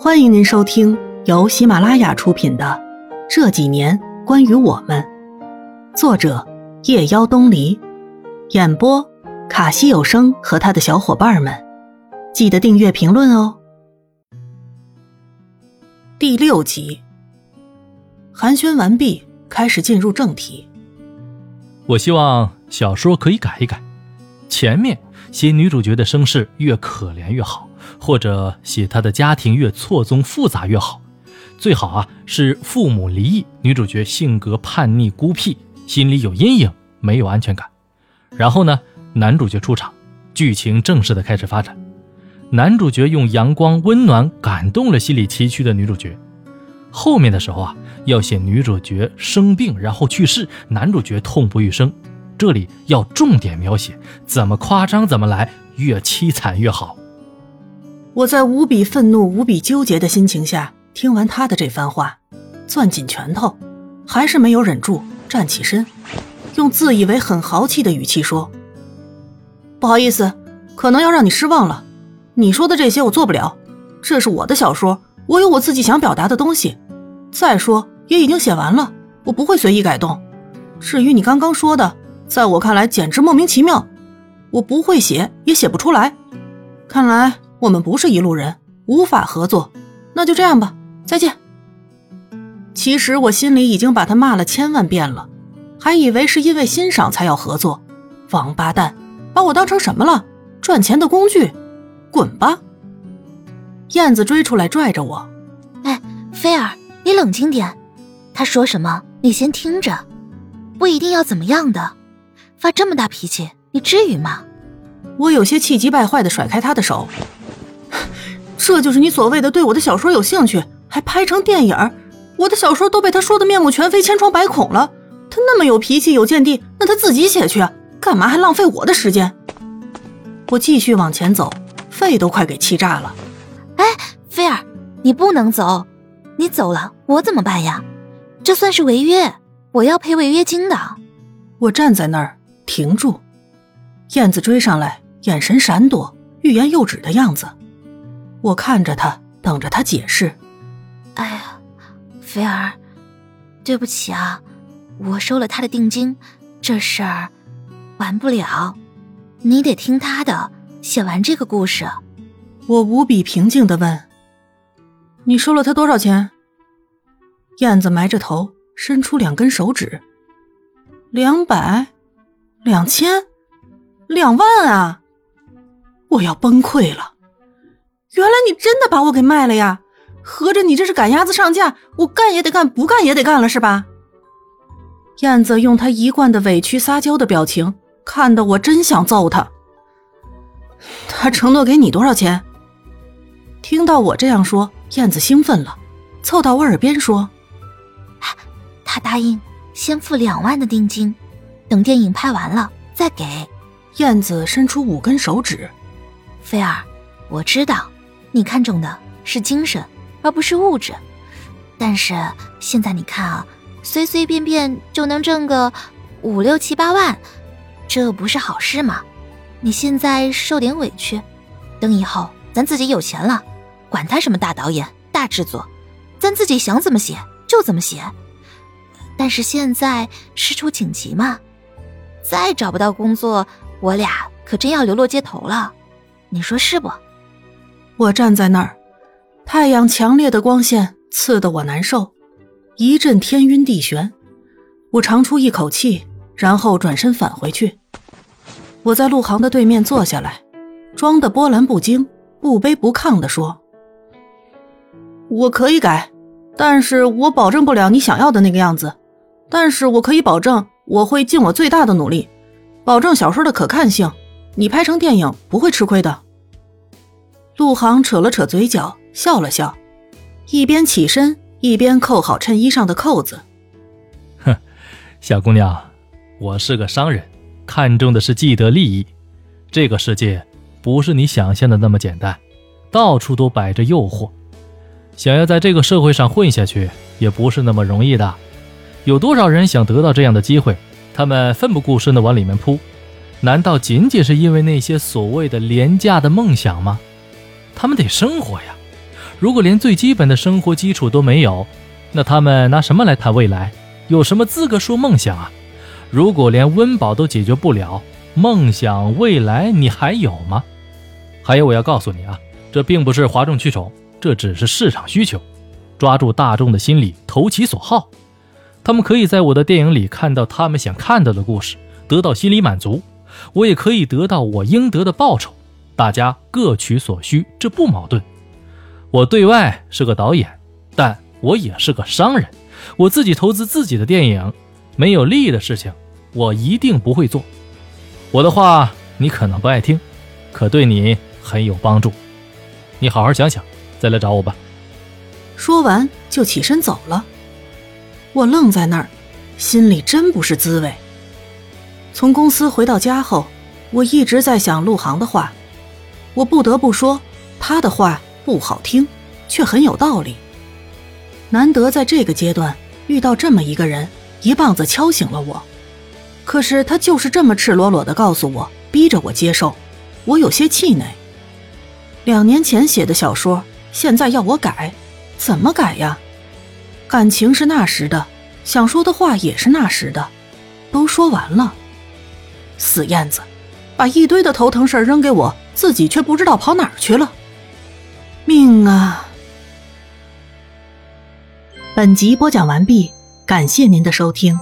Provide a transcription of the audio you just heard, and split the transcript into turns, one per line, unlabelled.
欢迎您收听由喜马拉雅出品的《这几年关于我们》，作者夜妖东篱，演播卡西有声和他的小伙伴们。记得订阅、评论哦。第六集，寒暄完毕，开始进入正题。
我希望小说可以改一改，前面写女主角的身世越可怜越好。或者写她的家庭越错综复杂越好，最好啊是父母离异，女主角性格叛逆孤僻，心里有阴影，没有安全感。然后呢，男主角出场，剧情正式的开始发展。男主角用阳光温暖感动了心里崎岖的女主角。后面的时候啊，要写女主角生病然后去世，男主角痛不欲生。这里要重点描写，怎么夸张怎么来，越凄惨越好。
我在无比愤怒、无比纠结的心情下，听完他的这番话，攥紧拳头，还是没有忍住，站起身，用自以为很豪气的语气说：“不好意思，可能要让你失望了。你说的这些我做不了，这是我的小说，我有我自己想表达的东西。再说也已经写完了，我不会随意改动。至于你刚刚说的，在我看来简直莫名其妙，我不会写，也写不出来。看来。”我们不是一路人，无法合作，那就这样吧，再见。其实我心里已经把他骂了千万遍了，还以为是因为欣赏才要合作，王八蛋，把我当成什么了？赚钱的工具？滚吧！燕子追出来拽着我，
哎，菲儿，你冷静点，他说什么你先听着，不一定要怎么样的，发这么大脾气，你至于吗？
我有些气急败坏的甩开他的手。这就是你所谓的对我的小说有兴趣，还拍成电影我的小说都被他说的面目全非、千疮百孔了。他那么有脾气、有见地，那他自己写去，干嘛还浪费我的时间？我继续往前走，肺都快给气炸了。
哎，菲儿，你不能走，你走了我怎么办呀？这算是违约，我要赔违约金的。
我站在那儿停住，燕子追上来，眼神闪躲，欲言又止的样子。我看着他，等着他解释。
哎呀，菲儿，对不起啊，我收了他的定金，这事儿完不了，你得听他的，写完这个故事。
我无比平静的问：“你收了他多少钱？”燕子埋着头，伸出两根手指：“两百，两千，两万啊！”我要崩溃了。原来你真的把我给卖了呀！合着你这是赶鸭子上架，我干也得干，不干也得干了是吧？燕子用她一贯的委屈撒娇的表情，看得我真想揍他。他承诺给你多少钱？听到我这样说，燕子兴奋了，凑到我耳边说：“
他答应先付两万的定金，等电影拍完了再给。”
燕子伸出五根手指，
菲儿，我知道。你看中的是精神，而不是物质。但是现在你看啊，随随便便就能挣个五六七八万，这不是好事吗？你现在受点委屈，等以后咱自己有钱了，管他什么大导演、大制作，咱自己想怎么写就怎么写。但是现在事出紧急嘛，再找不到工作，我俩可真要流落街头了。你说是不？
我站在那儿，太阳强烈的光线刺得我难受，一阵天晕地旋。我长出一口气，然后转身返回去。我在陆航的对面坐下来，装的波澜不惊、不卑不亢地说：“我可以改，但是我保证不了你想要的那个样子。但是我可以保证，我会尽我最大的努力，保证小说的可看性，你拍成电影不会吃亏的。”陆航扯了扯嘴角，笑了笑，一边起身一边扣好衬衣上的扣子。
哼，小姑娘，我是个商人，看重的是既得利益。这个世界不是你想象的那么简单，到处都摆着诱惑。想要在这个社会上混下去，也不是那么容易的。有多少人想得到这样的机会，他们奋不顾身的往里面扑，难道仅仅是因为那些所谓的廉价的梦想吗？他们得生活呀，如果连最基本的生活基础都没有，那他们拿什么来谈未来？有什么资格说梦想啊？如果连温饱都解决不了，梦想未来你还有吗？还有，我要告诉你啊，这并不是哗众取宠，这只是市场需求，抓住大众的心理，投其所好。他们可以在我的电影里看到他们想看到的故事，得到心理满足；我也可以得到我应得的报酬。大家各取所需，这不矛盾。我对外是个导演，但我也是个商人。我自己投资自己的电影，没有利益的事情，我一定不会做。我的话你可能不爱听，可对你很有帮助。你好好想想，再来找我吧。
说完就起身走了。我愣在那儿，心里真不是滋味。从公司回到家后，我一直在想陆航的话。我不得不说，他的话不好听，却很有道理。难得在这个阶段遇到这么一个人，一棒子敲醒了我。可是他就是这么赤裸裸的告诉我，逼着我接受，我有些气馁。两年前写的小说，现在要我改，怎么改呀？感情是那时的，想说的话也是那时的，都说完了。死燕子，把一堆的头疼事儿扔给我，自己却不知道跑哪儿去了。命啊！本集播讲完毕，感谢您的收听。